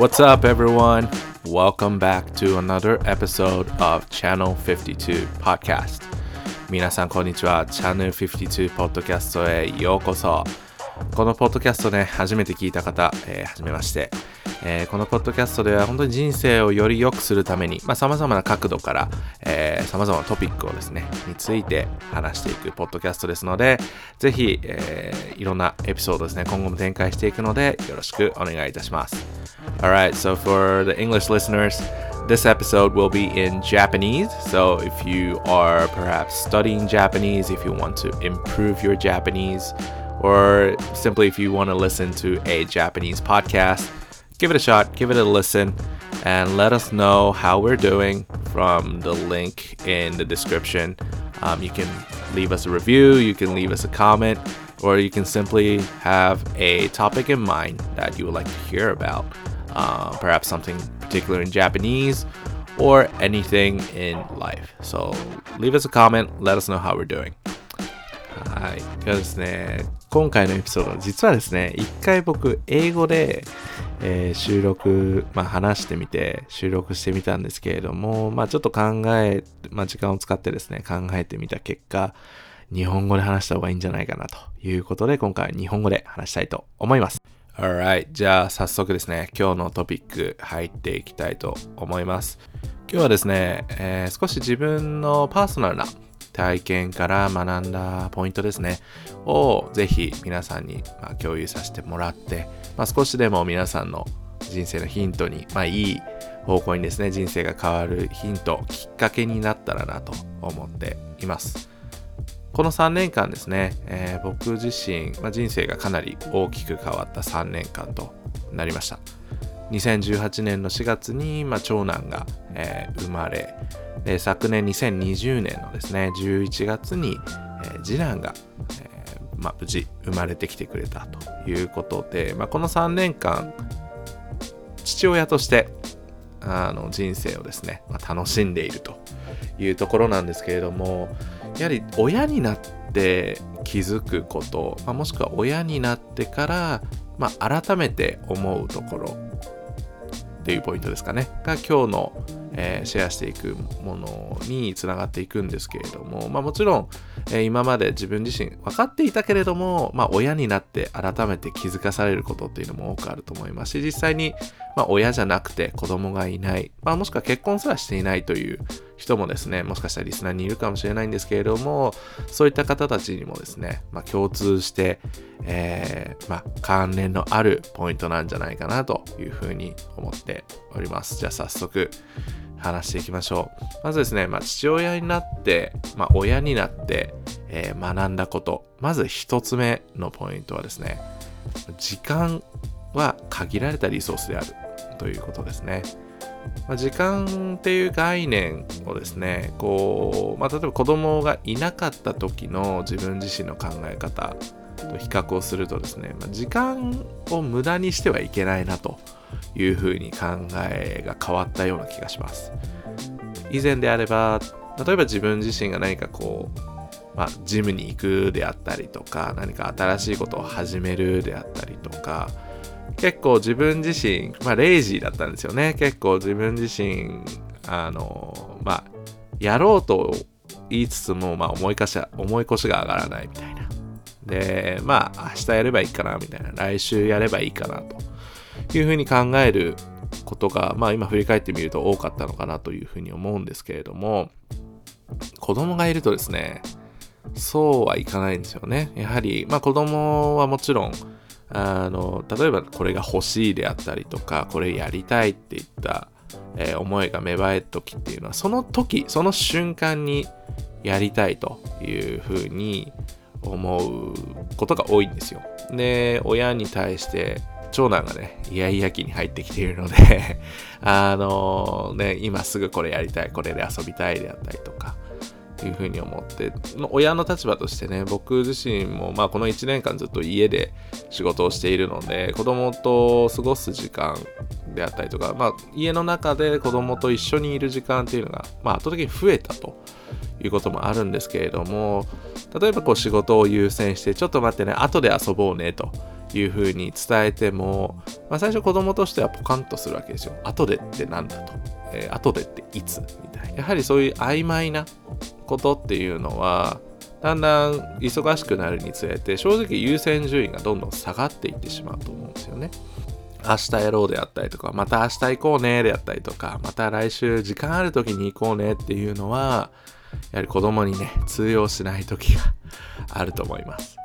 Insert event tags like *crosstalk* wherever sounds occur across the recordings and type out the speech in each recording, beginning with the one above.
What's up, everyone? Welcome back to another episode of Channel 52 Podcast. 皆さん、こんにちは。Channel 52 Podcast へようこそ。 このポッドキャストね、初めて聞いた方、えー、はじめまして。えー、このポッドキャストでは本当に人生をより良くするために、まあ、様々な角度から、えー、様々なトピックをですね、について話していくポッドキャストですので、ぜひ、えー、いろんなエピソードですね、今後も展開していくので、よろしくお願いいたします。Alright, so for the English listeners, This episode will be in Japanese, so if you are perhaps studying Japanese, if you want to improve your Japanese, or simply if you want to listen to a Japanese podcast, give it a shot, give it a listen, and let us know how we're doing from the link in the description. Um, you can leave us a review, you can leave us a comment, or you can simply have a topic in mind that you would like to hear about. Uh, perhaps something particular in Japanese or anything in life. So leave us a comment, let us know how we're doing. はい。ではですね、 今回のエピソード、実はですね、一回僕、英語で、えー、収録、まあ、話してみて、収録してみたんですけれども、まあ、ちょっと考え、まあ、時間を使ってですね、考えてみた結果、日本語で話した方がいいんじゃないかなということで、今回は日本語で話したいと思います。Alright, じゃあ早速ですね、今日のトピック入っていきたいと思います。今日はですね、えー、少し自分のパーソナルな体験から学んだポイントですね、をぜひ皆さんに、共有させてもらって、まあ、少しでも皆さんの人生のヒントに、まあ、いい方向にですね、人生が変わるヒント、きっかけになったらなと思っています。この3年間ですね、えー、僕自身、まあ、人生がかなり大きく変わった3年間となりました。2018年の4月に、まあ、長男が、えー、生まれで昨年2020年のですね11月に、えー、次男が、えーまあ、無事生まれてきてくれたということで、まあ、この3年間父親としてあの人生をですね、まあ、楽しんでいるというところなんですけれどもやはり親になって気づくこと、まあ、もしくは親になってから、まあ、改めて思うところっていうポイントですかね。が今日の、えー、シェアしていくものにつながっていくんですけれども、まあ、もちろん、えー、今まで自分自身分かっていたけれども、まあ、親になって改めて気づかされることっていうのも多くあると思いますし実際に、まあ、親じゃなくて子供がいない、まあ、もしくは結婚すらしていないという人もですね、もしかしたらリスナーにいるかもしれないんですけれども、そういった方たちにもですね、まあ、共通して、えー、まあ、関連のあるポイントなんじゃないかなというふうに思っております。じゃあ早速話していきましょう。まずですね、まあ、父親になって、まあ、親になって、えー、学んだこと。まず一つ目のポイントはですね、時間は限られたリソースであるということですね。まあ、時間っていう概念をですねこう、まあ、例えば子供がいなかった時の自分自身の考え方と比較をするとですね、まあ、時間を無駄にしてはいけないなというふうに考えが変わったような気がします以前であれば例えば自分自身が何かこうまあ、ジムに行くであったりとか何か新しいことを始めるであったりとか結構自分自身、まあ、レイジーだったんですよね。結構自分自身、あの、まあ、やろうと言いつつも、まあ、思いかし、思い越しが上がらないみたいな。で、まあ、明日やればいいかな、みたいな。来週やればいいかな、というふうに考えることが、まあ、今振り返ってみると多かったのかなというふうに思うんですけれども、子供がいるとですね、そうはいかないんですよね。やはり、まあ、子供はもちろん、あの例えばこれが欲しいであったりとかこれやりたいっていった、えー、思いが芽生える時っていうのはその時その瞬間にやりたいというふうに思うことが多いんですよ。で親に対して長男がね、イヤイヤ期に入ってきているので *laughs* あのね、今すぐこれやりたい、これで遊びたいであったりとか、いうふうに思って親の立場としてね僕自身も、まあ、この1年間ずっと家で仕事をしているので子供と過ごす時間であったりとか、まあ、家の中で子供と一緒にいる時間っていうのが、まあ、圧倒的に増えたということもあるんですけれども例えばこう仕事を優先してちょっと待ってね後で遊ぼうねというふうに伝えても、まあ、最初子供としてはポカンとするわけですよ。後でってなんだと。えー、後でっていつみたいな。やはりそういう曖昧なことっていうのは、だんだん忙しくなるにつれて、正直優先順位がどんどん下がっていってしまうと思うんですよね。明日やろうであったりとか、また明日行こうねであったりとか、また来週時間ある時に行こうねっていうのは、やはり子供にね、通用しない時があると思います。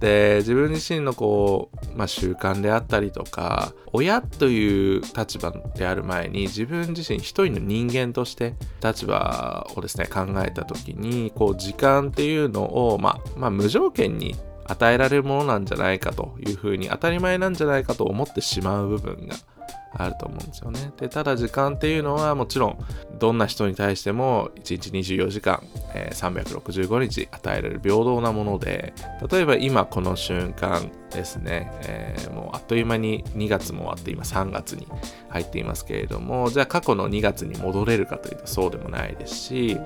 で自分自身のこう、まあ、習慣であったりとか親という立場である前に自分自身一人の人間として立場をですね考えた時にこう時間っていうのを、まあ、まあ無条件に与えられるものなんじゃないかというふうに当たり前なんじゃないかと思ってしまう部分があると思うんですよね。で、ただ時間っていうのはもちろんどんな人に対しても1日24時間、えー、365日与えられる平等なもので、例えば今この瞬間ですね、えー、もうあっという間に2月も終わって今3月に入っていますけれども、じゃあ過去の2月に戻れるかというとそうでもないですし、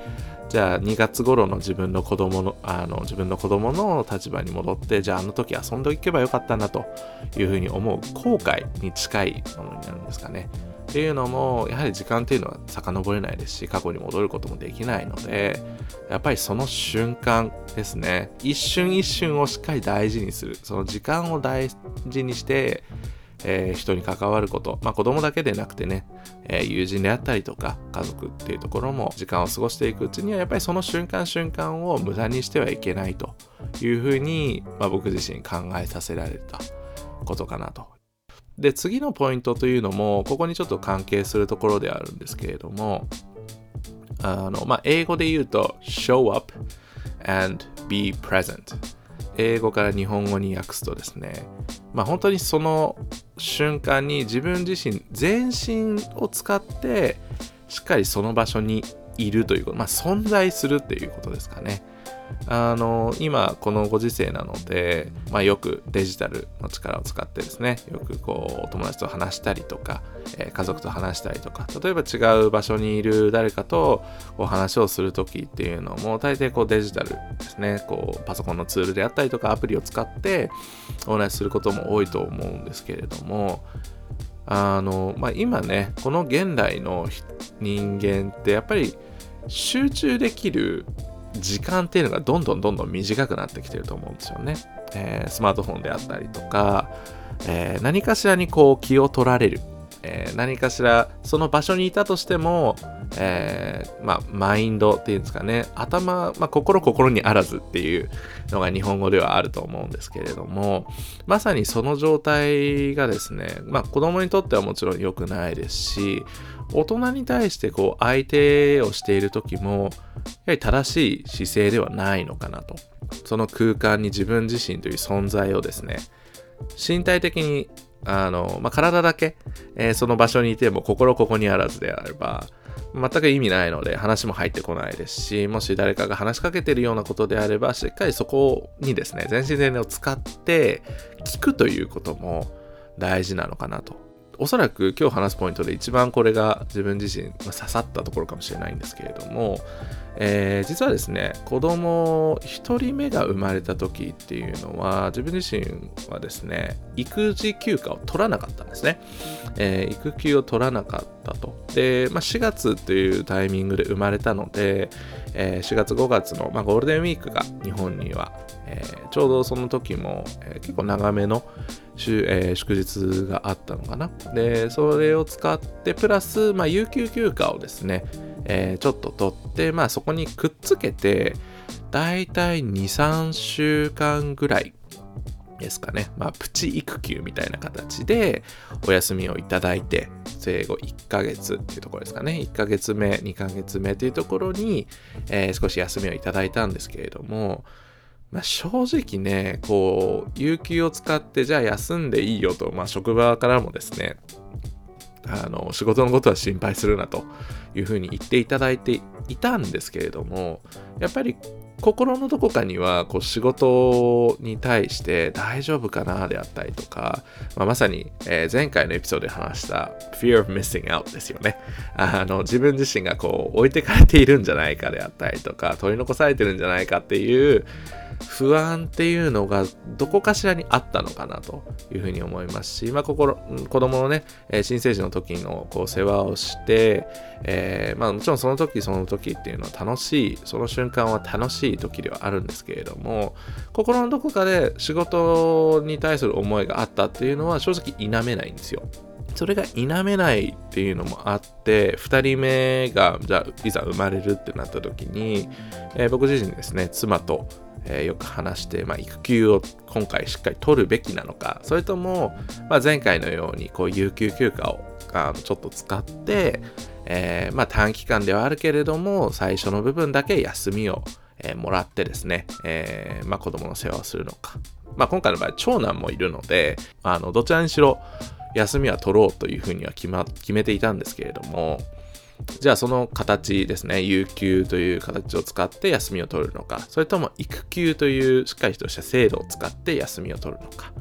じゃあ2月頃の自分の子供の、あの自分の子供の立場に戻って、じゃああの時遊んでおけばよかったなというふうに思う後悔に近いものになるんですかね。っていうのも、やはり時間っていうのは遡れないですし、過去に戻ることもできないので、やっぱりその瞬間ですね。一瞬一瞬をしっかり大事にする。その時間を大事にして、えー、人に関わること、まあ、子供だけでなくてね、えー、友人であったりとか家族っていうところも時間を過ごしていくうちにはやっぱりその瞬間瞬間を無駄にしてはいけないというふうに、まあ、僕自身考えさせられたことかなと。で次のポイントというのもここにちょっと関係するところであるんですけれどもあの、まあ、英語で言うと show up and be present 英語から日本語に訳すとですね、まあ、本当にその瞬間に自分自身全身を使ってしっかりその場所にいるということ、まあ、存在するっていうことですかね。あの今このご時世なので、まあ、よくデジタルの力を使ってですねよくこう友達と話したりとか、えー、家族と話したりとか例えば違う場所にいる誰かとこう話をする時っていうのも大抵こうデジタルですねこうパソコンのツールであったりとかアプリを使ってお話しすることも多いと思うんですけれどもあの、まあ、今ねこの現代の人間ってやっぱり集中できる時間っていうのがどんどんどんどん短くなってきてると思うんですよね。えー、スマートフォンであったりとか、えー、何かしらにこう気を取られる。えー、何かしらその場所にいたとしても、えー、まあ、マインドっていうんですかね。頭、まあ、心心にあらずっていうのが日本語ではあると思うんですけれどもまさにその状態がですね、まあ、子供にとってはもちろん良くないですし大人に対してこう相手をしている時もやはり正しい姿勢ではないのかなと。その空間に自分自身という存在をですね身体的にあの、まあ、体だけ、えー、その場所にいても心ここにあらずであれば全く意味ないので話も入ってこないですしもし誰かが話しかけてるようなことであればしっかりそこにですね全身全霊を使って聞くということも大事なのかなとおそらく今日話すポイントで一番これが自分自身刺さったところかもしれないんですけれども、えー、実はですね子供1人目が生まれた時っていうのは自分自身はですね育児休暇を取らなかったんですね、えー、育休を取らなかったと。で、まあ、4月っていうタイミングで生まれたので、えー、4月5月の、まあ、ゴールデンウィークが日本には、えちょうどその時も、え結構長めのえー、祝日があったのかな。で、それを使って、プラス、まあ、有給休暇をですね、えー、ちょっと取って、まあ、そこにくっつけて、だいたい2、3週間ぐらいですかね。まあ、プチ育休みたいな形でお休みをいただいて、生後1ヶ月っていうところですかね。1ヶ月目、2ヶ月目というところに、えー、少し休みをいただいたんですけれども、まあ、正直ね、こう、有給を使って、じゃあ休んでいいよと、まあ、職場からもですね、あの、仕事のことは心配するなというふうに言っていただいていたんですけれども、やっぱり心のどこかにはこう仕事に対して大丈夫かなであったりとか、まあ、まさに、前回のエピソードで話した fear of missing out ですよね。あの自分自身がこう置いてかれているんじゃないかであったりとか取り残されてるんじゃないかっていう不安っていうのがどこかしらにあったのかなというふうに思いますし、まあ、心子供のね、え新生児の時のこう世話をして、えー、まあ、もちろんその時その時っていうのは楽しいその瞬間は楽しい時ではあるんですけれども心のどこかで仕事に対する思いがあったっていうのは正直否めないんですよ。それが否めないっていうのもあって2人目がじゃあいざ生まれるってなった時に、えー、僕自身ですね妻と、えー、よく話して、まあ、育休を今回しっかり取るべきなのかそれとも、まあ、前回のようにこう有給休暇をあのちょっと使って、えー、まあ、短期間ではあるけれども最初の部分だけ休みを、えもらってですね、えまあ、子供の世話をするのか、まあ、今回の場合長男もいるのであのどちらにしろ休みは取ろうというふうには決,、ま、決めていたんですけれども、じゃあその形ですね、有給という形を使って休みを取るのか、それとも育休というしっかりとした制度を使って休みを取るのか。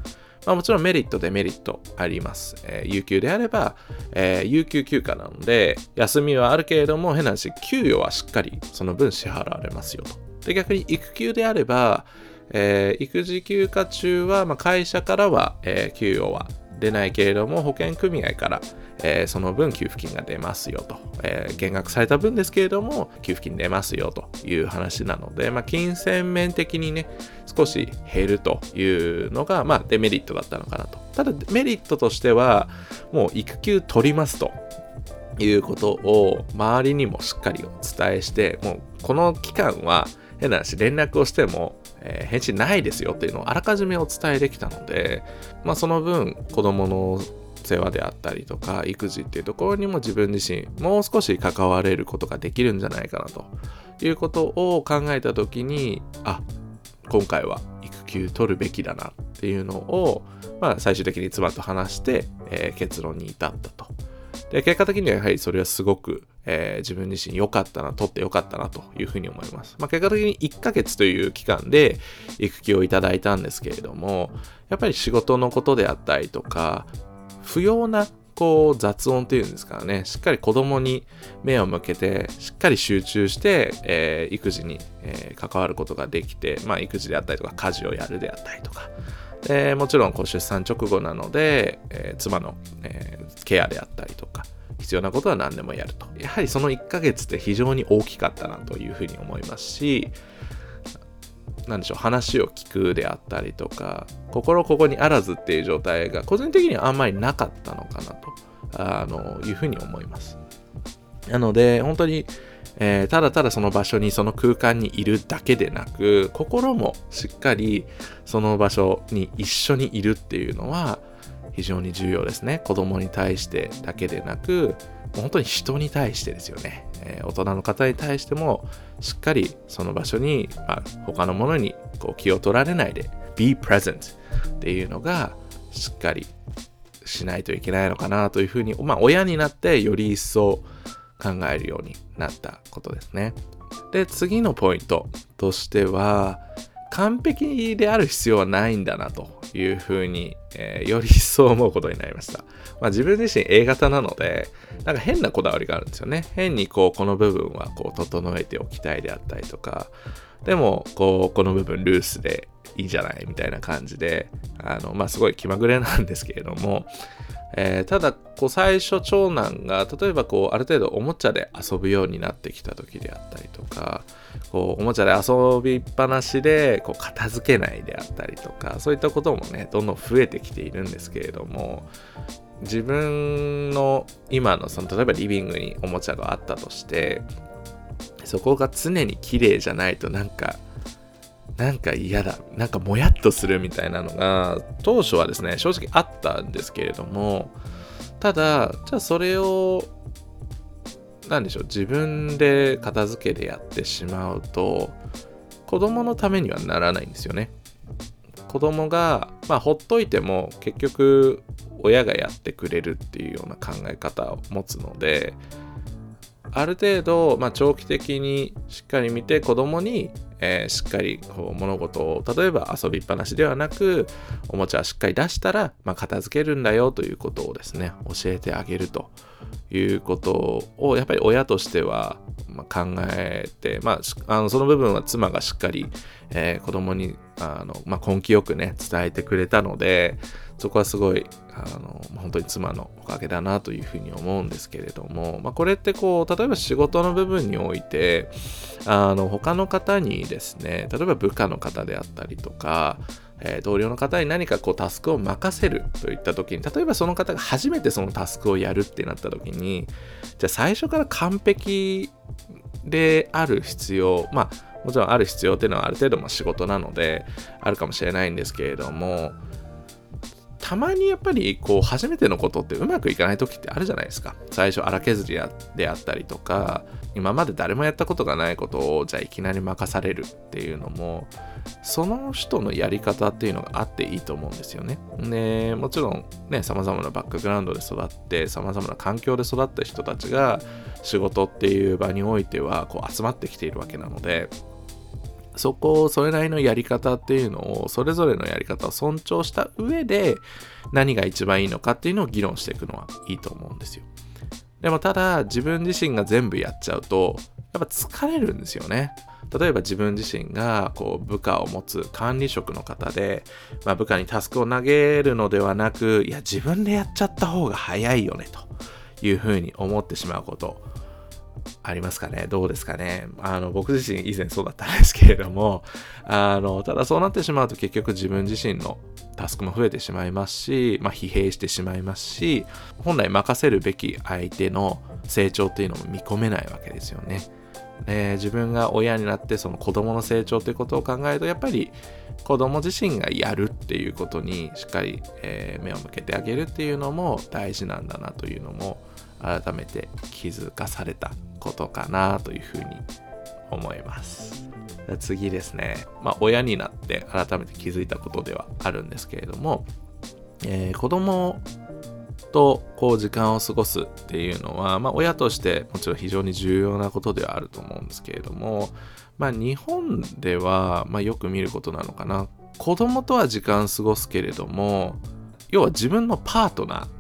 まあ、もちろんメリット、デメリットあります。えー、有給であれば、えー、有給休暇なので、休みはあるけれども、変な話、給与はしっかりその分支払われますよと。で、逆に育休であれば、えー、育児休暇中は、まあ、会社からは、え給与は出ないけれども保険組合から、えー、その分給付金が出ますよと、えー、減額された分ですけれども給付金出ますよという話なので、まあ、金銭面的にね少し減るというのが、まあ、デメリットだったのかなと。ただメリットとしてはもう育休取りますということを周りにもしっかりお伝えしてもうこの期間は変な話連絡をしてもえー、返信ないですよっていうのをあらかじめお伝えできたので、まあ、その分子供の世話であったりとか育児っていうところにも自分自身もう少し関われることができるんじゃないかなということを考えた時にあ今回は育休取るべきだなっていうのを、まあ、最終的に妻と話して、えー、結論に至ったと。で結果的にはやはりそれはすごくえー、自分自身良かったな、取って良かったなというふうに思います。まあ、結果的に1ヶ月という期間で育休をいただいたんですけれども、やっぱり仕事のことであったりとか、不要なこう雑音っていうんですからね、しっかり子供に目を向けて、しっかり集中して、えー、育児に、えー、関わることができて、まあ、育児であったりとか、家事をやるであったりとか、でもちろんこう出産直後なので、えー、妻の、えケアであったりとか、必要なことは何でもやると。やはりその1ヶ月って非常に大きかったなというふうに思いますし、何でしょう、話を聞くであったりとか、心ここにあらずっていう状態が個人的にはあんまりなかったのかなとあのいうふうに思います。なので、本当に、えー、ただただその場所にその空間にいるだけでなく心もしっかりその場所に一緒にいるっていうのは非常に重要ですね。子供に対してだけでなく、本当に人に対してですよね。えー、大人の方に対しても、しっかりその場所に、まあ、他のものにこう気を取られないで、be present っていうのがしっかりしないといけないのかなというふうに、まあ、親になってより一層考えるようになったことですね。で、次のポイントとしては、完璧である必要はないんだなというふうに、えー、より一層思うことになりました。まあ、自分自身 A 型なので、なんか変なこだわりがあるんですよね。変にこう、この部分はこう、整えておきたいであったりとか、でも、こう、この部分ルースでいいじゃないみたいな感じで、あの、まあ、すごい気まぐれなんですけれども、えー、ただこう最初長男が例えばこうある程度おもちゃで遊ぶようになってきた時であったりとかこうおもちゃで遊びっぱなしでこう片付けないであったりとかそういったこともねどんどん増えてきているんですけれども自分の今のその例えばリビングにおもちゃがあったとしてそこが常に綺麗じゃないとなんかなんか嫌だ、なんかもやっとするみたいなのが、当初はですね、正直あったんですけれども、ただ、じゃあそれを、なんでしょう、自分で片付けでやってしまうと、子供のためにはならないんですよね。子供が、まあ、ほっといても結局親がやってくれるっていうような考え方を持つのである程度、まあ、長期的にしっかり見て子供にえー、しっかりこう物事を例えば遊びっぱなしではなくおもちゃをしっかり出したら、まあ、片付けるんだよということをですね教えてあげるということをやっぱり親としては、まあ、考えて、まあ、あのその部分は妻がしっかり、えー、子供にあの、まあ、根気よくね伝えてくれたのでそこはすごいあの本当に妻のおかげだなというふうに思うんですけれども、まあ、これってこう例えば仕事の部分においてあの他の方にですね例えば部下の方であったりとかえー、同僚の方に何かこうタスクを任せるといった時に例えばその方が初めてそのタスクをやるってなった時にじゃあ最初から完璧である必要まあもちろんある必要っていうのはある程度も仕事なのであるかもしれないんですけれどもたまにやっぱりこう初めてのことってうまくいかない時ってあるじゃないですか最初荒削りであったりとか今まで誰もやったことがないことをじゃあいきなり任されるっていうのもその人のやり方っていうのがあっていいと思うんですよね。でもちろんね様々なバックグラウンドで育って様々な環境で育った人たちが仕事っていう場においてはこう集まってきているわけなのでそこをそれなりのやり方っていうのをそれぞれのやり方を尊重した上で何が一番いいのかっていうのを議論していくのはいいと思うんですよ。でもただ自分自身が全部やっちゃうとやっぱ疲れるんですよね。例えば自分自身がこう部下を持つ管理職の方で、まあ、部下にタスクを投げるのではなくいや自分でやっちゃった方が早いよねというふうに思ってしまうことありますかね？どうですかね？あの、僕自身以前そうだったんですけれども、あの、ただそうなってしまうと結局自分自身のタスクも増えてしまいますし、まあ、疲弊してしまいますし、本来任せるべき相手の成長っていうのも見込めないわけですよね。で自分が親になってその子供の成長ということを考えるとやっぱり子供自身がやるっていうことにしっかり、えー、目を向けてあげるっていうのも大事なんだなというのも改めて気づかされたことかなというふうに思います。次ですね。まあ、親になって改めて気づいたことではあるんですけれども、えー、子供とこう時間を過ごすっていうのは、まあ、親としてもちろん非常に重要なことではあると思うんですけれども、まあ、日本では、まあ、よく見ることなのかな子供とは時間過ごすけれども要は自分のパートナー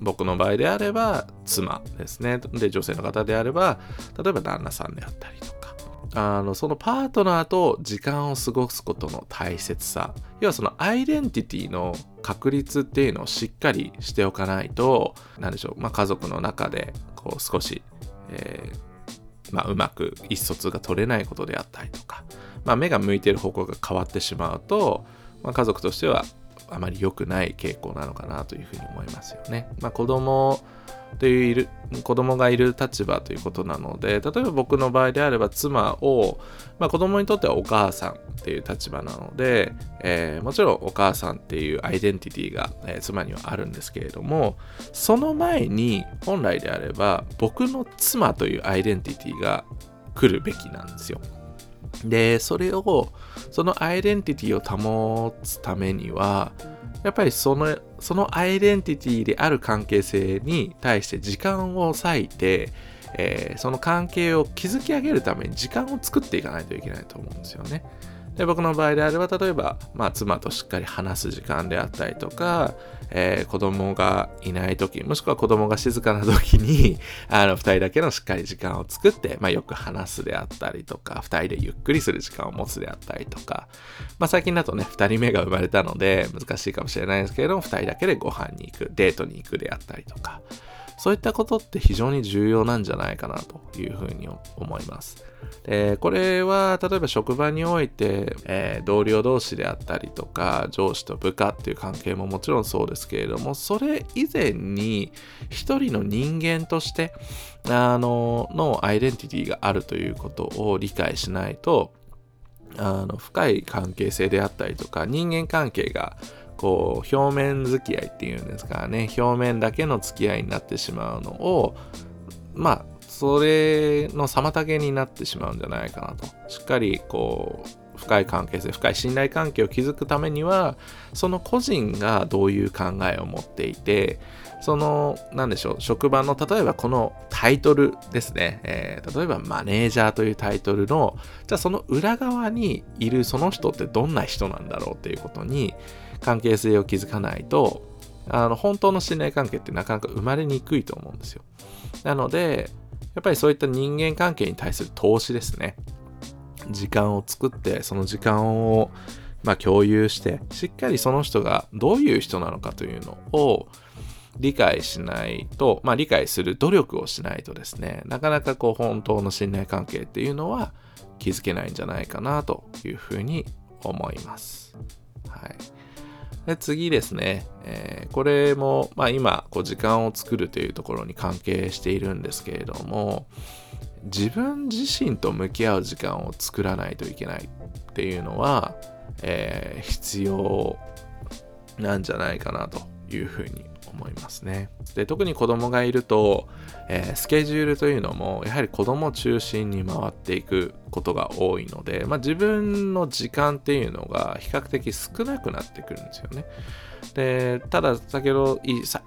僕の場合であれば妻ですね。で、女性の方であれば、例えば旦那さんであったりとか、あのそのパートナーと時間を過ごすことの大切さ。要はそのアイデンティティの確立っていうのをしっかりしておかないと何でしょう、まあ、家族の中でこう少し、えーまあ、うまく意思疎通が取れないことであったりとか、まあ、目が向いている方向が変わってしまうと、まあ、家族としてはあまり良くない傾向なのかなというふうに思いますよね。まあ、子供といういる子供がいる立場ということなので例えば僕の場合であれば妻を、まあ、子供にとってはお母さんっていう立場なので、えー、もちろんお母さんっていうアイデンティティが、えー、妻にはあるんですけれどもその前に本来であれば僕の妻というアイデンティティが来るべきなんですよ。で、それを、そのアイデンティティを保つためには、やっぱりその、そのアイデンティティである関係性に対して時間を割いて、えー、その関係を築き上げるために時間を作っていかないといけないと思うんですよね。で僕の場合であれば例えば、まあ、妻としっかり話す時間であったりとか、えー、子供がいない時もしくは子供が静かな時に *laughs* あの2人だけのしっかり時間を作って、まあ、よく話すであったりとか2人でゆっくりする時間を持つであったりとか、まあ、最近だとね2人目が生まれたので難しいかもしれないですけれども2人だけでご飯に行くデートに行くであったりとかそういったことって非常に重要なんじゃないかなというふうに思います。でこれは例えば職場において、えー、同僚同士であったりとか上司と部下っていう関係ももちろんそうですけれどもそれ以前に一人の人間としてあののアイデンティティがあるということを理解しないとあの深い関係性であったりとか人間関係がこう表面付き合いっていうんですかね表面だけの付き合いになってしまうのをまあそれの妨げになってしまうんじゃないかなとしっかりこう深い関係性深い信頼関係を築くためにはその個人がどういう考えを持っていてその何でしょう職場の例えばこのタイトルですね、えー、例えばマネージャーというタイトルのじゃあその裏側にいるその人ってどんな人なんだろうっていうことに関係性を築かないと、あの、本当の信頼関係ってなかなか生まれにくいと思うんですよ。なので、やっぱりそういった人間関係に対する投資ですね。時間を作って、その時間をまあ、共有して、しっかりその人がどういう人なのかというのを理解しないと、まあ、理解する努力をしないとですね、なかなかこう本当の信頼関係っていうのは築けないんじゃないかなというふうに思います。はい。で次ですね、えー、これも、まあ、今こう時間を作るというところに関係しているんですけれども自分自身と向き合う時間を作らないといけないっていうのは、えー、必要なんじゃないかなというふうに思いますね。で特に子供がいると、えー、スケジュールというのもやはり子供中心に回っていくことが多いので、まあ、自分の時間っていうのが比較的少なくなってくるんですよね。でただ先ほど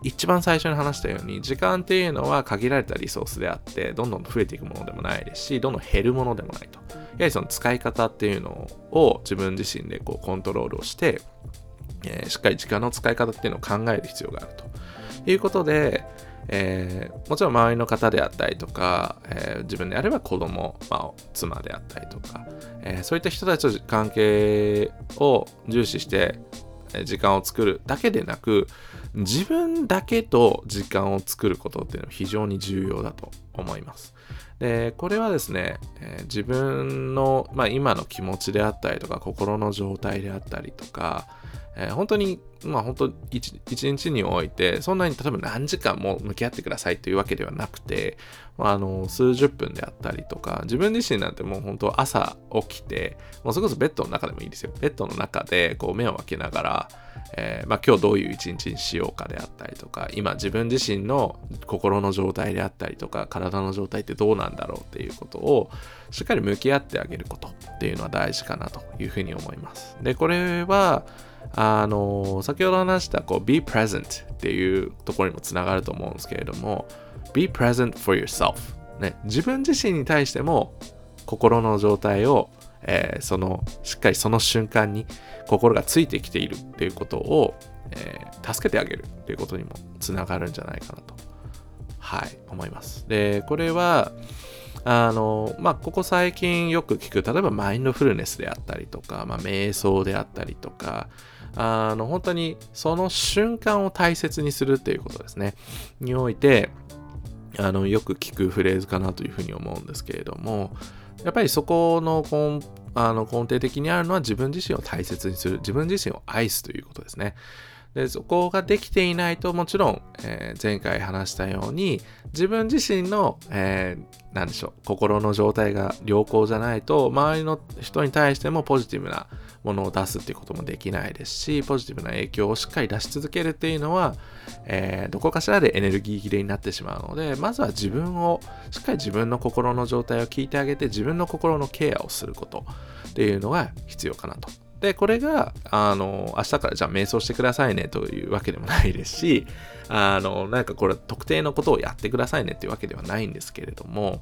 一番最初に話したように時間っていうのは限られたリソースであってどんどん増えていくものでもないですしどんどん減るものでもないとやはりその使い方っていうのを自分自身でこうコントロールをして、えー、しっかり時間の使い方っていうのを考える必要があるということで、えー、もちろん周りの方であったりとか、えー、自分であれば子供、まあ、妻であったりとか、えー、そういった人たちと関係を重視して時間を作るだけでなく自分だけと時間を作ることっていうのは非常に重要だと思います。でこれはですね、え、自分の、まあ、今の気持ちであったりとか心の状態であったりとか、えー、本当にまあ本当一日においてそんなに例えば何時間も向き合ってくださいというわけではなくて、まあ、あの数十分であったりとか自分自身なんてもう本当朝起きてもうそれこそベッドの中でもいいですよ。ベッドの中でこう目を開けながらえー、まあ、今日どういう一日にしようかであったりとか今自分自身の心の状態であったりとか体の状態ってどうなんだろうっていうことをしっかり向き合ってあげることっていうのは大事かなというふうに思います。でこれはあの先ほど話したこう be present っていうところにもつながると思うんですけれども be present for yourself、ね、自分自身に対しても心の状態をえー、そのしっかりその瞬間に心がついてきているっていうことを、えー、助けてあげるっていうことにもつながるんじゃないかなと、はい、思います。で、これは、あの、まあ、ここ最近よく聞く、例えばマインドフルネスであったりとか、まあ、瞑想であったりとか、あの、本当にその瞬間を大切にするっていうことですね。において、あの、よく聞くフレーズかなというふうに思うんですけれども、やっぱりそこの根あの根底的にあるのは自分自身を大切にする、自分自身を愛すということですね。でそこができていないともちろん、えー、前回話したように自分自身の、えー、何でしょう心の状態が良好じゃないと周りの人に対してもポジティブなものを出すっていうこともできないですしポジティブな影響をしっかり出し続けるっていうのは、えー、どこかしらでエネルギー切れになってしまうのでまずは自分をしっかり自分の心の状態を聞いてあげて自分の心のケアをすることっていうのが必要かなとで、これが、あの、明日からじゃあ瞑想してくださいねというわけでもないですし、あの、なんかこれ特定のことをやってくださいねっていうわけではないんですけれども、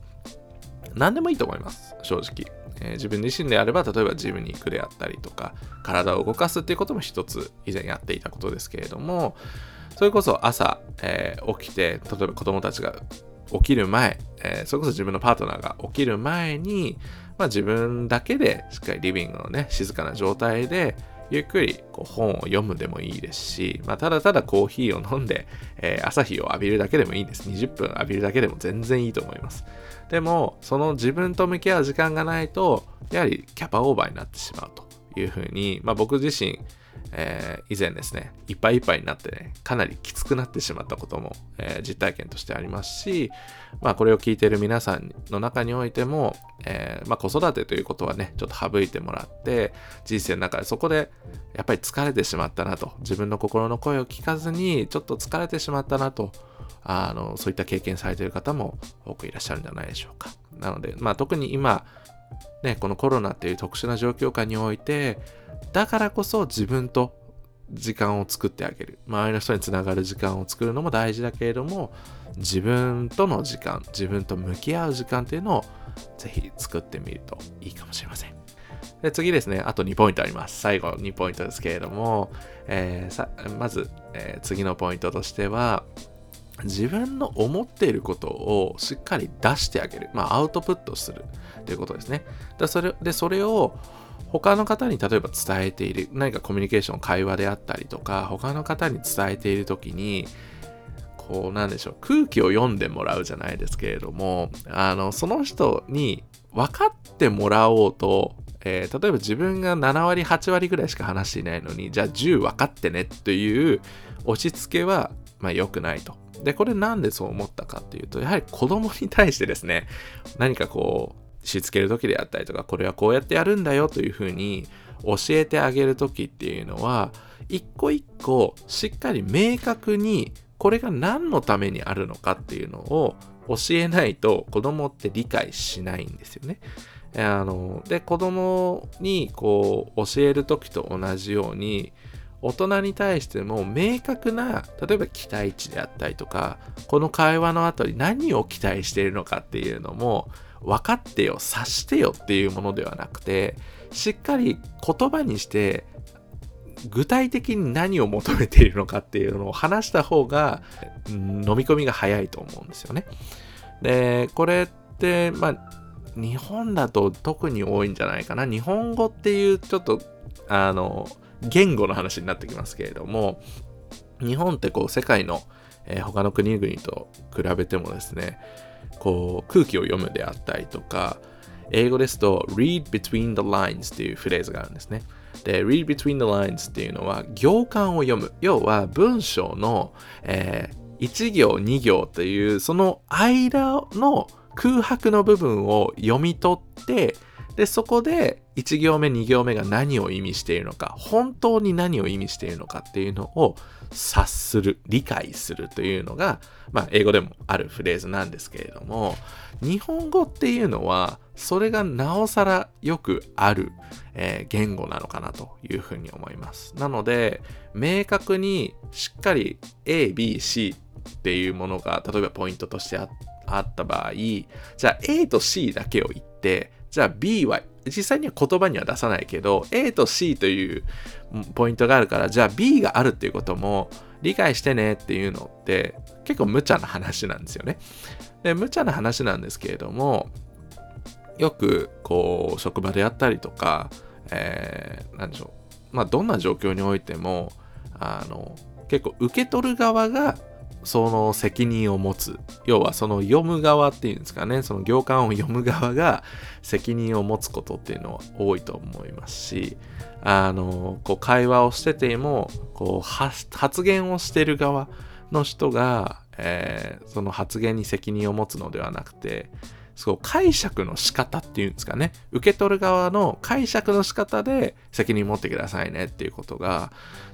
何でもいいと思います、正直。えー、自分自身であれば、例えばジムに行くであったりとか、体を動かすっていうことも一つ以前やっていたことですけれども、それこそ朝、えー、起きて、例えば子供たちが起きる前、えー、それこそ自分のパートナーが起きる前に、まあ、自分だけでしっかりリビングのね、静かな状態で、ゆっくりこう本を読むでもいいですし、まあ、ただただコーヒーを飲んで、えー、朝日を浴びるだけでもいいです。20分浴びるだけでも全然いいと思います。でも、その自分と向き合う時間がないと、やはりキャパオーバーになってしまうと。いうふうに、まあ、僕自身、えー、以前ですね、いっぱいいっぱいになってね、かなりきつくなってしまったことも、えー、実体験としてありますし、まあこれを聞いている皆さんの中においても、えー、まあ子育てということはね、ちょっと省いてもらって、人生の中でそこでやっぱり疲れてしまったなと、自分の心の声を聞かずに、ちょっと疲れてしまったなと、あの、そういった経験されている方も多くいらっしゃるんじゃないでしょうか。なので、まあ特に今、ね、このコロナっていう特殊な状況下において、だからこそ自分と時間を作ってあげる。周りの人につながる時間を作るのも大事だけれども、自分との時間、自分と向き合う時間っていうのをぜひ作ってみるといいかもしれません。で次ですね、あと2ポイントあります。最後2ポイントですけれども、えー、さまず、えー、次のポイントとしては、自分の思っていることをしっかり出してあげる。まあ、アウトプットするということですね。だそれで、それを他の方に例えば伝えている、何かコミュニケーション、会話であったりとか、他の方に伝えているときに、こう、なんでしょう、空気を読んでもらうじゃないですけれども、あの、その人に分かってもらおうと、えー、例えば自分が7割、8割ぐらいしか話していないのに、じゃあ10分かってねという押し付けは、まあ良くないと。で、これなんでそう思ったかっていうと、やはり子供に対してですね、何かこう、しつける時であったりとか、これはこうやってやるんだよというふうに教えてあげる時っていうのは、一個一個しっかり明確にこれが何のためにあるのかっていうのを教えないと子供って理解しないんですよね。あので子供にこう教える時と同じように大人に対しても明確な例えば期待値であったりとかこの会話の後に何を期待しているのかっていうのも分かってよ察してよっていうものではなくてしっかり言葉にして具体的に何を求めているのかっていうのを話した方が、飲み込みが早いと思うんですよね。で、これって、まあ、日本だと特に多いんじゃないかな。日本語っていうちょっと、あの、言語の話になってきますけれども、日本ってこう世界の、えー、他の国々と比べてもですね、こう空気を読むであったりとか、英語ですと read between the lines っていうフレーズがあるんですね。で、read between the lines っていうのは行間を読む。要は文章の、えー、1行2行というその間の空白の部分を読み取ってで、そこで1行目、2行目が何を意味しているのか、本当に何を意味しているのかっていうのを察する、理解するというのが、まあ、英語でもあるフレーズなんですけれども、日本語っていうのは、それがなおさらよくある、えー、言語なのかなというふうに思います。なので、明確にしっかり A、B、C っていうものが、例えばポイントとしてあった場合、じゃあ A と C だけを言って、じゃあ B は実際には言葉には出さないけど A と C というポイントがあるからじゃあ B があるっていうことも理解してねっていうのって結構無茶な話なんですよね。で無茶な話なんですけれどもよくこう職場であったりとか、えー、何でしょうまあどんな状況においてもあの結構受け取る側がその責任を持つ。要はその読む側っていうんですかね、その行間を読む側が責任を持つことっていうのは多いと思いますし、あの、こう会話をしてても、こう発言をしてる側の人が、えー、その発言に責任を持つのではなくて、そう解釈の仕方っていうんですかね受け取る側の解釈の仕方で責任持ってくださいねっていうことが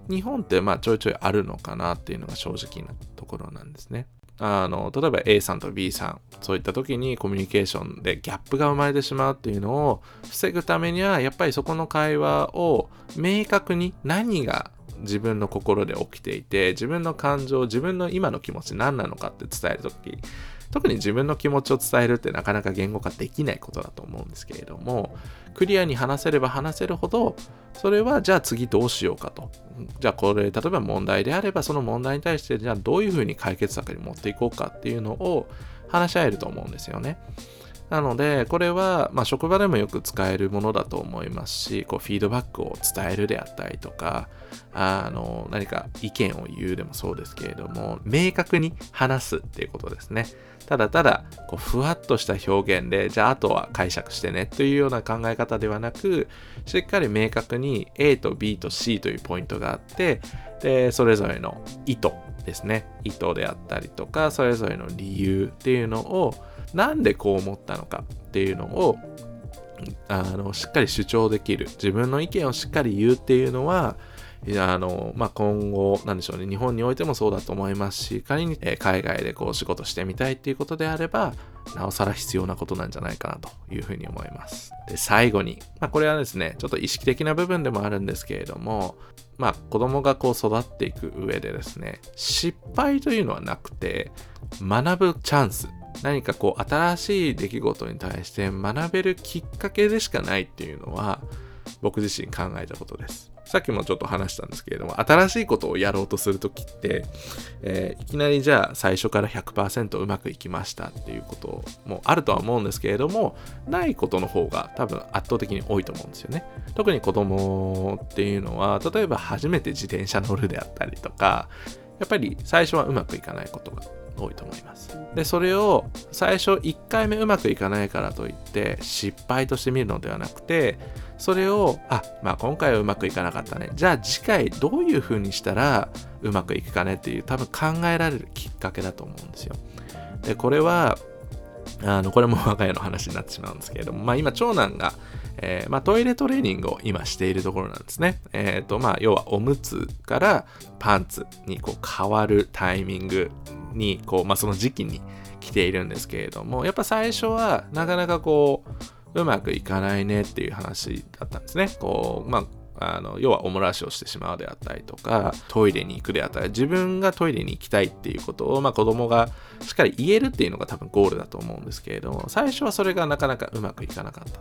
日本ってまあちょいちょいあるのかなっていうのが正直なところなんですね。あの例えば A さんと B さんそういった時にコミュニケーションでギャップが生まれてしまうっていうのを防ぐためにはやっぱりそこの会話を明確に何が自分の心で起きていて自分の感情自分の今の気持ち何なのかって伝える時特に自分の気持ちを伝えるってなかなか言語化できないことだと思うんですけれどもクリアに話せれば話せるほどそれはじゃあ次どうしようかとじゃあこれ例えば問題であればその問題に対してじゃあどういうふうに解決策に持っていこうかっていうのを話し合えると思うんですよね。なので、これは、まあ、職場でもよく使えるものだと思いますし、こうフィードバックを伝えるであったりとか、あの何か意見を言うでもそうですけれども、明確に話すっていうことですね。ただただ、こうふわっとした表現で、じゃああとは解釈してねというような考え方ではなく、しっかり明確に A と B と C というポイントがあって、で、それぞれの意図ですね。意図であったりとか、それぞれの理由っていうのを、なんでこう思ったのかっていうのをあのしっかり主張できる自分の意見をしっかり言うっていうのはあの、まあ、今後、なんでしょうね、日本においてもそうだと思いますし、仮に、え海外でこう仕事してみたいっていうことであれば、なおさら必要なことなんじゃないかなというふうに思います。で、最後に、まあ、これはですね、ちょっと意識的な部分でもあるんですけれども、まあ、子供がこう育っていく上でですね、失敗というのはなくて、学ぶチャンス何かこう新しい出来事に対して学べるきっかけでしかないっていうのは僕自身考えたことです。さっきもちょっと話したんですけれども、新しいことをやろうとするときって、えー、いきなりじゃあ最初から100%うまくいきましたっていうこともあるとは思うんですけれども、ないことの方が多分圧倒的に多いと思うんですよね。特に子供っていうのは、例えば初めて自転車乗るであったりとか、やっぱり最初はうまくいかないことが多いと思います。で、それを最初1回目うまくいかないからといって失敗として見るのではなくて、それを、あ、まあ今回はうまくいかなかったね。じゃあ次回どういう風にしたらうまくいくかねっていう多分考えられるきっかけだと思うんですよ。で、これは、あの、これも我が家の話になってしまうんですけれども、まあ今長男が、えー、まあ、トイレトレーニングを今しているところなんですね。え、ー、と、まあ、要はおむつからパンツにこう変わるタイミングに、こう、まあ、その時期に来ているんですけれども、やっぱ最初はなかなかこう、うまくいかないねっていう話だったんですね。こう、まあ、あの要はおもらしをしてしまうであったりとかトイレに行くであったり自分がトイレに行きたいっていうことを、まあ、子供がしっかり言えるっていうのが多分ゴールだと思うんですけれども最初はそれがなかなかうまくいかなかった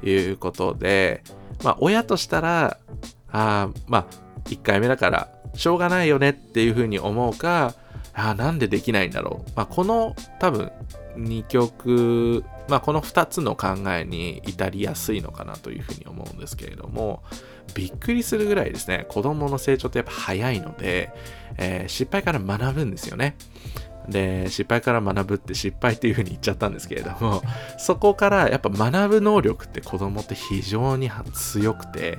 ということで、まあ、親としたらあまあ1回目だからしょうがないよねっていうふうに思うかあなんでできないんだろう。まあ、この多分2曲、まあ、この2つの考えに至りやすいのかなというふうに思うんですけれども、びっくりするぐらいですね、子供の成長ってやっぱ早いので、えー、失敗から学ぶんですよね。で、失敗から学ぶって失敗っていうふうに言っちゃったんですけれども、そこからやっぱ学ぶ能力って子供って非常に強くて、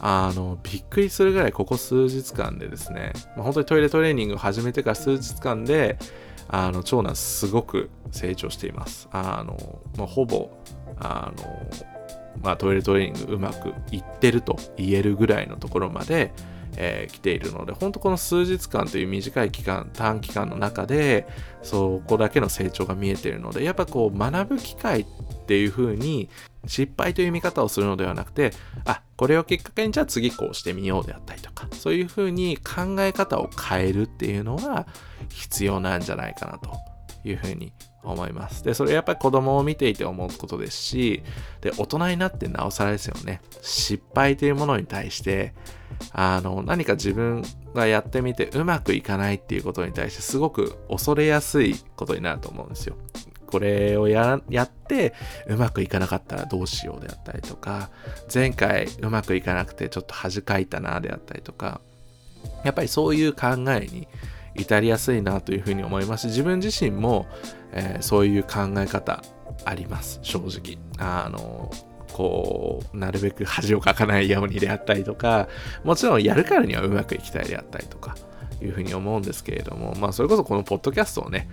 あの、びっくりするぐらいここ数日間でですね、まあ、本当にトイレトレーニングを始めてから数日間で、あの、長男すごく成長しています。あの、まあ、ほぼ、あの、まあ、トイレトレーニングうまくいってると言えるぐらいのところまで、えー、来ているので、本当この数日間という短い期間、短期間の中で、そこだけの成長が見えているので、やっぱこう学ぶ機会っていう風に失敗という見方をするのではなくて、あ、これをきっかけにじゃあ次こうしてみようであったりとか、そういう風に考え方を変えるっていうのは必要なんじゃないかなという風に思います。で、それやっぱり子供を見ていて思うことですし、で、大人になってなおさらですよね。失敗というものに対して、あの、何か自分がやってみてうまくいかないっていうことに対してすごく恐れやすいことになると思うんですよ。これをやってうまくいかなかったらどうしようであったりとか、前回うまくいかなくてちょっと恥かいたなであったりとか、やっぱりそういう考えに至りやすいなというふうに思いますし、自分自身も、えー、そういう考え方あります、正直。あの、こう、なるべく恥をかかないようにであったりとか、もちろんやるからにはうまくいきたいであったりとか、いうふうに思うんですけれども、まあ、それこそこのポッドキャストをね、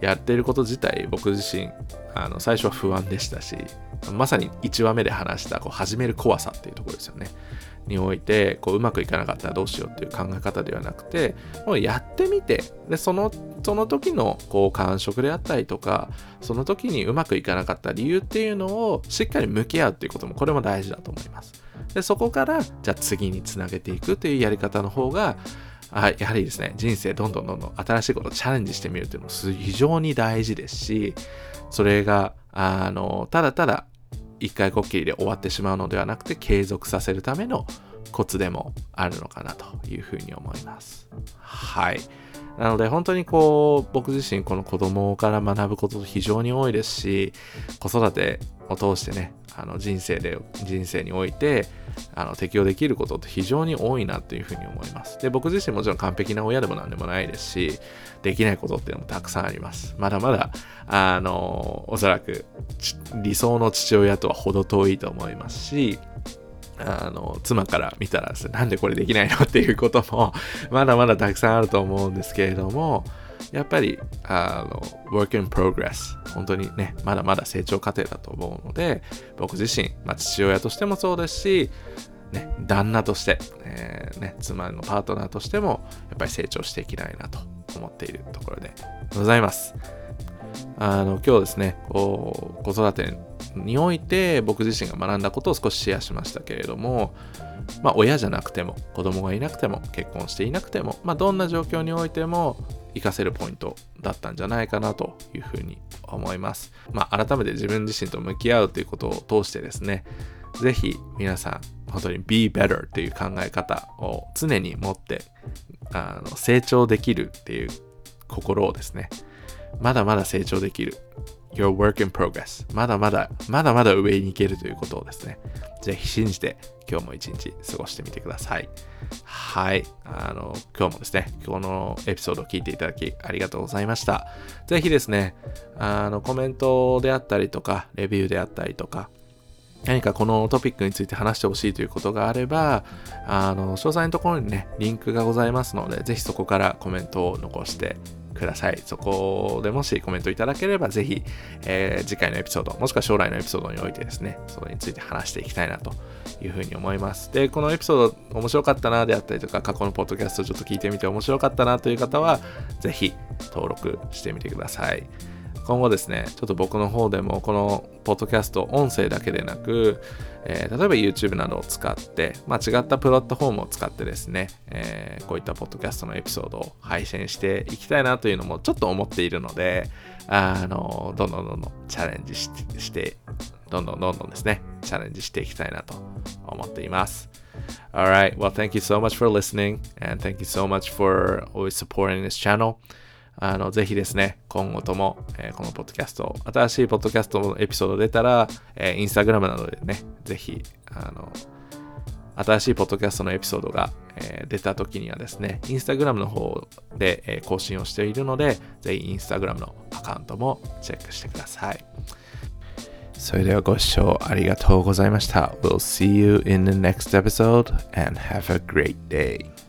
やってること自体、僕自身、あの、最初は不安でしたし、まさに1話目で話した、こう、始める怖さっていうところですよね。において、こう、うまくいかなかったらどうしようっていう考え方ではなくて、もうやってみて、で、その、その時の、こう、感触であったりとか、その時にうまくいかなかった理由っていうのを、しっかり向き合うっていうことも、これも大事だと思います。で、そこから、じゃあ次につなげていくっていうやり方の方が、あやはりですね、人生どんどんどんどん新しいことをチャレンジしてみるっていうのも非常に大事ですし、それが、あの、ただただ一回こっきりで終わってしまうのではなくて継続させるためのコツでもあるのかなというふうに思います。はい。なので本当にこう僕自身この子供から学ぶこと非常に多いですし子育てを通してねあの人生で人生においてあの適用できることって非常に多いなというふうに思います。で僕自身もちろん完璧な親でも何でもないですしできないことっていうのもたくさんあります。まだまだあのおそらく理想の父親とは程遠いと思いますしあの、妻から見たら、なんでこれできないのっていうことも、*laughs* まだまだたくさんあると思うんですけれども、やっぱり、あの、work in progress。本当にね、まだまだ成長過程だと思うので、僕自身、まあ、父親としてもそうですし、ね、旦那として、えー、ね、妻のパートナーとしても、やっぱり成長していきたいなと思っているところでございます。あの、今日ですね、こう、子育てにおいて僕自身が学んだことを少しシェアしましたけれども、まあ、親じゃなくても子供がいなくても結婚していなくても、まあ、どんな状況においても活かせるポイントだったんじゃないかなというふうに思います。まあ、改めて自分自身と向き合うということを通してですね、ぜひ皆さん、本当に be better っていう考え方を常に持ってあの成長できるっていう心をですね、まだまだ成長できる。Your work in progress. まだまだ、まだまだ上に行けるということをですね、ぜひ信じて今日も一日過ごしてみてください。はい。あの、今日もですね、今日のエピソードを聞いていただきありがとうございました。ぜひですね、あの、コメントであったりとか、レビューであったりとか、何かこのトピックについて話してほしいということがあれば、あの、詳細のところにね、リンクがございますので、ぜひそこからコメントを残してください。そこでもしコメントいただければ、ぜひ、えー、次回のエピソード、もしくは将来のエピソードにおいてですね、それについて話していきたいなというふうに思います。で、このエピソード面白かったなであったりとか、過去のポッドキャストちょっと聞いてみて面白かったなという方は、ぜひ登録してみてください。今後ですね、ちょっと僕の方でもこのポッドキャスト音声だけでなく、えー、例えば YouTube などを使って、まあ、違ったプラットフォームを使ってですね、えー、こういったポッドキャストのエピソードを配信していきたいなというのもちょっと思っているので、あの、どんどんどんどんチャレンジして、どんどんどんどんですね、チャレンジしていきたいなと思っています。Alright, well, thank you so much for listening and thank you so much for always supporting this channel. あの、ぜひですね、今後とも、えー、このポッドキャスト、新しいポッドキャストのエピソード出たら、えー、インスタグラムなどでね、ぜひ、あの、新しいポッドキャストのエピソードが、えー、出た時にはですね、インスタグラムの方で、え、更新をしているので、ぜひインスタグラムのアカウントもチェックしてください。それではご視聴ありがとうございました。We'll see you in the next episode and have a great day.